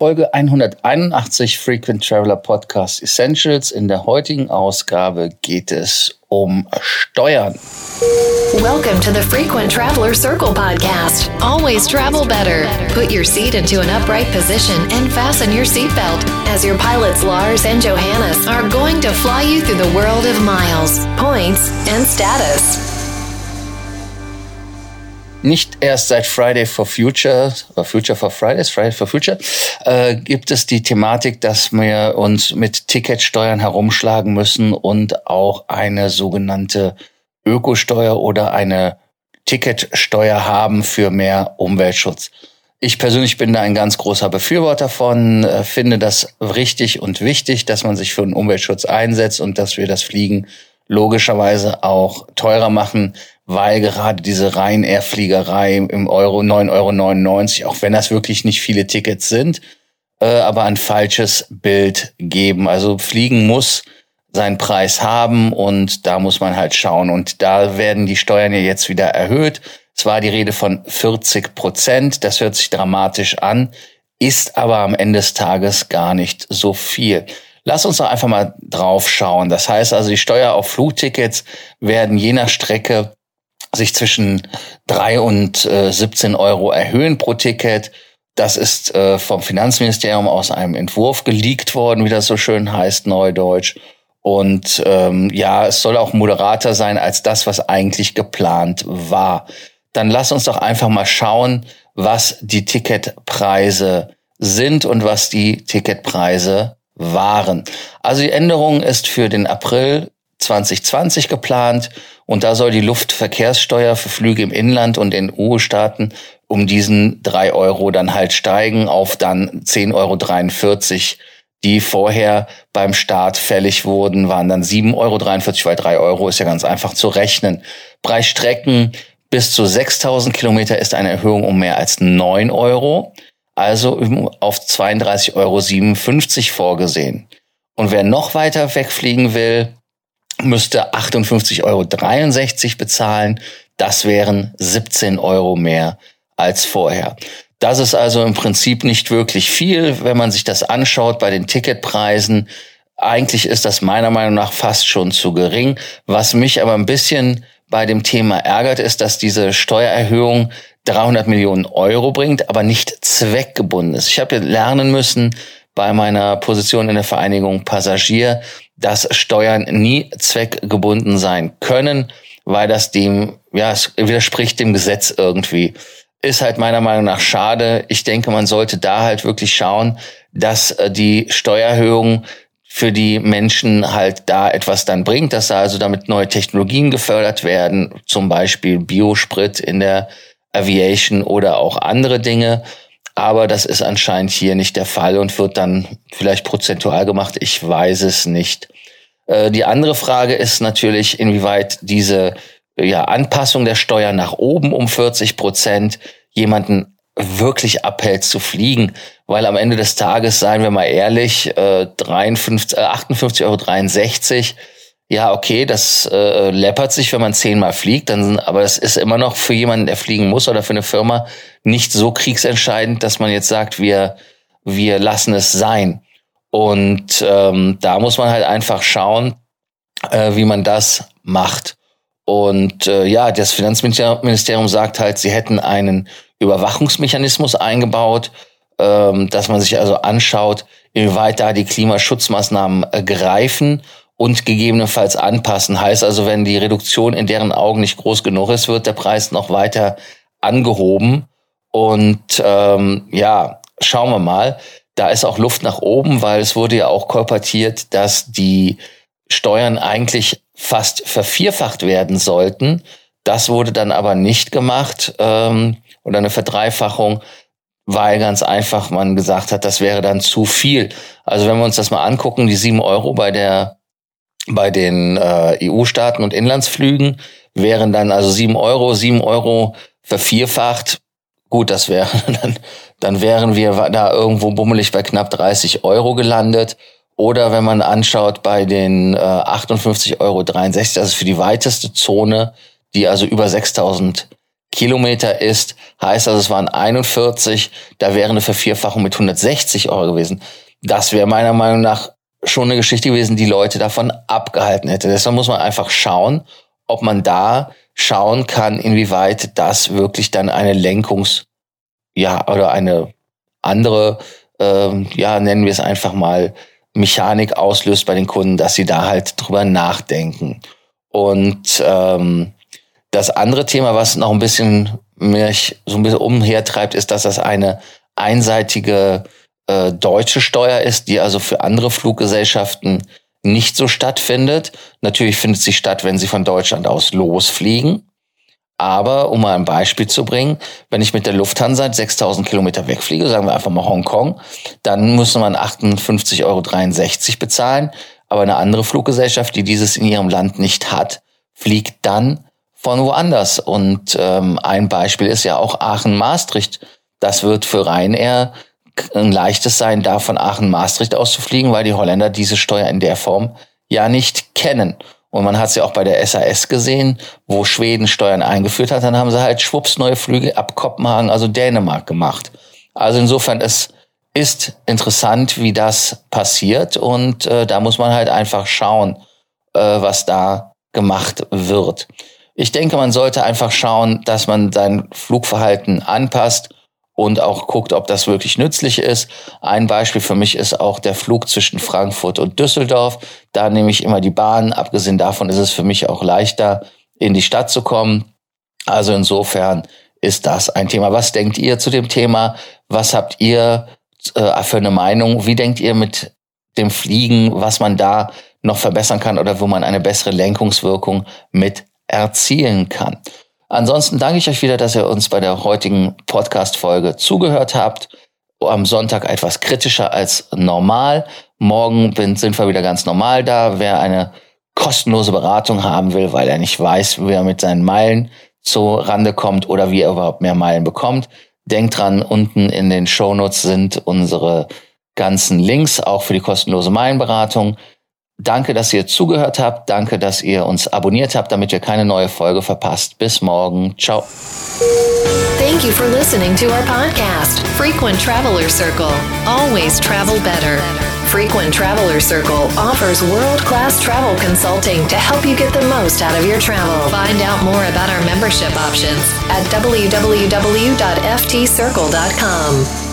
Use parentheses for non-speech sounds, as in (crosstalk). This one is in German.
Folge 181 Frequent Traveler Podcast Essentials. In der heutigen Ausgabe geht es um Steuern. Welcome to the Frequent Traveler Circle podcast. Always travel better. Put your seat into an upright position and fasten your seatbelt as your pilots Lars and Johannes are going to fly you through the world of miles, points, and status. Nicht erst seit Friday for Future, oder Future for Fridays, Friday for Future, äh, gibt es die Thematik, dass wir uns mit Ticketsteuern herumschlagen müssen und auch eine sogenannte Ökosteuer oder eine Ticketsteuer haben für mehr Umweltschutz. Ich persönlich bin da ein ganz großer Befürworter von, äh, finde das richtig und wichtig, dass man sich für den Umweltschutz einsetzt und dass wir das Fliegen logischerweise auch teurer machen, weil gerade diese Ryanair-Fliegerei im Euro 9,99 Euro, auch wenn das wirklich nicht viele Tickets sind, äh, aber ein falsches Bild geben. Also Fliegen muss seinen Preis haben und da muss man halt schauen. Und da werden die Steuern ja jetzt wieder erhöht. Es war die Rede von 40 Prozent. Das hört sich dramatisch an, ist aber am Ende des Tages gar nicht so viel. Lass uns doch einfach mal drauf schauen. Das heißt also, die Steuer auf Flugtickets werden je nach Strecke sich zwischen drei und äh, 17 Euro erhöhen pro Ticket. Das ist äh, vom Finanzministerium aus einem Entwurf geleakt worden, wie das so schön heißt, neudeutsch. Und ähm, ja, es soll auch moderater sein als das, was eigentlich geplant war. Dann lass uns doch einfach mal schauen, was die Ticketpreise sind und was die Ticketpreise waren. Also die Änderung ist für den April 2020 geplant und da soll die Luftverkehrssteuer für Flüge im Inland und in EU-Staaten um diesen drei Euro dann halt steigen auf dann 10,43 Euro. Die vorher beim Start fällig wurden, waren dann 7,43 Euro, weil drei Euro ist ja ganz einfach zu rechnen. Bei Strecken bis zu 6000 Kilometer ist eine Erhöhung um mehr als 9 Euro, also auf 32,57 Euro vorgesehen. Und wer noch weiter wegfliegen will, müsste 58,63 Euro bezahlen. Das wären 17 Euro mehr als vorher. Das ist also im Prinzip nicht wirklich viel, wenn man sich das anschaut bei den Ticketpreisen. Eigentlich ist das meiner Meinung nach fast schon zu gering. Was mich aber ein bisschen bei dem Thema ärgert, ist, dass diese Steuererhöhung 300 Millionen Euro bringt, aber nicht zweckgebunden ist. Ich habe lernen müssen bei meiner Position in der Vereinigung Passagier, dass Steuern nie zweckgebunden sein können, weil das dem, ja, es widerspricht dem Gesetz irgendwie. Ist halt meiner Meinung nach schade. Ich denke, man sollte da halt wirklich schauen, dass äh, die Steuererhöhung für die Menschen halt da etwas dann bringt, dass da also damit neue Technologien gefördert werden, zum Beispiel Biosprit in der Aviation oder auch andere Dinge. Aber das ist anscheinend hier nicht der Fall und wird dann vielleicht prozentual gemacht. Ich weiß es nicht. Äh, die andere Frage ist natürlich, inwieweit diese ja, Anpassung der Steuer nach oben um 40 Prozent jemanden wirklich abhält zu fliegen. Weil am Ende des Tages, seien wir mal ehrlich, äh, 53, äh, 58,63 Euro ja, okay, das äh, läppert sich, wenn man zehnmal fliegt, dann, aber es ist immer noch für jemanden, der fliegen muss oder für eine Firma nicht so kriegsentscheidend, dass man jetzt sagt, wir, wir lassen es sein. Und ähm, da muss man halt einfach schauen, äh, wie man das macht. Und äh, ja, das Finanzministerium sagt halt, sie hätten einen Überwachungsmechanismus eingebaut, ähm, dass man sich also anschaut, inwieweit da die Klimaschutzmaßnahmen äh, greifen und gegebenenfalls anpassen. Heißt also, wenn die Reduktion in deren Augen nicht groß genug ist, wird der Preis noch weiter angehoben. Und ähm, ja, schauen wir mal. Da ist auch Luft nach oben, weil es wurde ja auch kolportiert, dass die Steuern eigentlich fast vervierfacht werden sollten. Das wurde dann aber nicht gemacht ähm, oder eine Verdreifachung, weil ganz einfach man gesagt hat, das wäre dann zu viel. Also wenn wir uns das mal angucken, die sieben Euro bei der bei den äh, EU-Staaten und Inlandsflügen wären dann also sieben Euro, sieben Euro vervierfacht. Gut, das wäre (laughs) dann, dann wären wir da irgendwo bummelig bei knapp 30 Euro gelandet. Oder wenn man anschaut bei den äh, 58,63 Euro, ist für die weiteste Zone, die also über 6000 Kilometer ist, heißt also, es waren 41, da wäre eine Vervierfachung mit 160 Euro gewesen. Das wäre meiner Meinung nach schon eine Geschichte gewesen, die Leute davon abgehalten hätte. Deshalb muss man einfach schauen, ob man da schauen kann, inwieweit das wirklich dann eine Lenkungs- ja, oder eine andere, ähm, ja, nennen wir es einfach mal, Mechanik auslöst bei den Kunden, dass sie da halt drüber nachdenken. Und ähm, das andere Thema, was noch ein bisschen mich so ein bisschen umhertreibt, ist, dass das eine einseitige äh, deutsche Steuer ist, die also für andere Fluggesellschaften nicht so stattfindet. Natürlich findet sie statt, wenn sie von Deutschland aus losfliegen. Aber um mal ein Beispiel zu bringen, wenn ich mit der Lufthansa 6000 Kilometer wegfliege, sagen wir einfach mal Hongkong, dann muss man 58,63 Euro bezahlen. Aber eine andere Fluggesellschaft, die dieses in ihrem Land nicht hat, fliegt dann von woanders. Und ähm, ein Beispiel ist ja auch Aachen-Maastricht. Das wird für Ryanair ein leichtes sein, da von Aachen-Maastricht auszufliegen, weil die Holländer diese Steuer in der Form ja nicht kennen. Und man hat es ja auch bei der SAS gesehen, wo Schweden Steuern eingeführt hat, dann haben sie halt schwupps neue Flüge ab Kopenhagen, also Dänemark gemacht. Also insofern, es ist interessant, wie das passiert und äh, da muss man halt einfach schauen, äh, was da gemacht wird. Ich denke, man sollte einfach schauen, dass man sein Flugverhalten anpasst und auch guckt, ob das wirklich nützlich ist. Ein Beispiel für mich ist auch der Flug zwischen Frankfurt und Düsseldorf. Da nehme ich immer die Bahn. Abgesehen davon ist es für mich auch leichter, in die Stadt zu kommen. Also insofern ist das ein Thema. Was denkt ihr zu dem Thema? Was habt ihr äh, für eine Meinung? Wie denkt ihr mit dem Fliegen, was man da noch verbessern kann oder wo man eine bessere Lenkungswirkung mit erzielen kann? Ansonsten danke ich euch wieder, dass ihr uns bei der heutigen Podcast-Folge zugehört habt. Am Sonntag etwas kritischer als normal. Morgen sind wir wieder ganz normal da. Wer eine kostenlose Beratung haben will, weil er nicht weiß, wie er mit seinen Meilen zu Rande kommt oder wie er überhaupt mehr Meilen bekommt, denkt dran, unten in den Shownotes sind unsere ganzen Links, auch für die kostenlose Meilenberatung. Danke, dass ihr zugehört habt. Danke, dass ihr uns abonniert habt, damit ihr keine neue Folge verpasst. Bis morgen. Ciao. Thank you for listening to our podcast, Frequent Traveler Circle. Always travel better. Frequent Traveler Circle offers world class travel consulting to help you get the most out of your travel. Find out more about our membership options at www.ftcircle.com.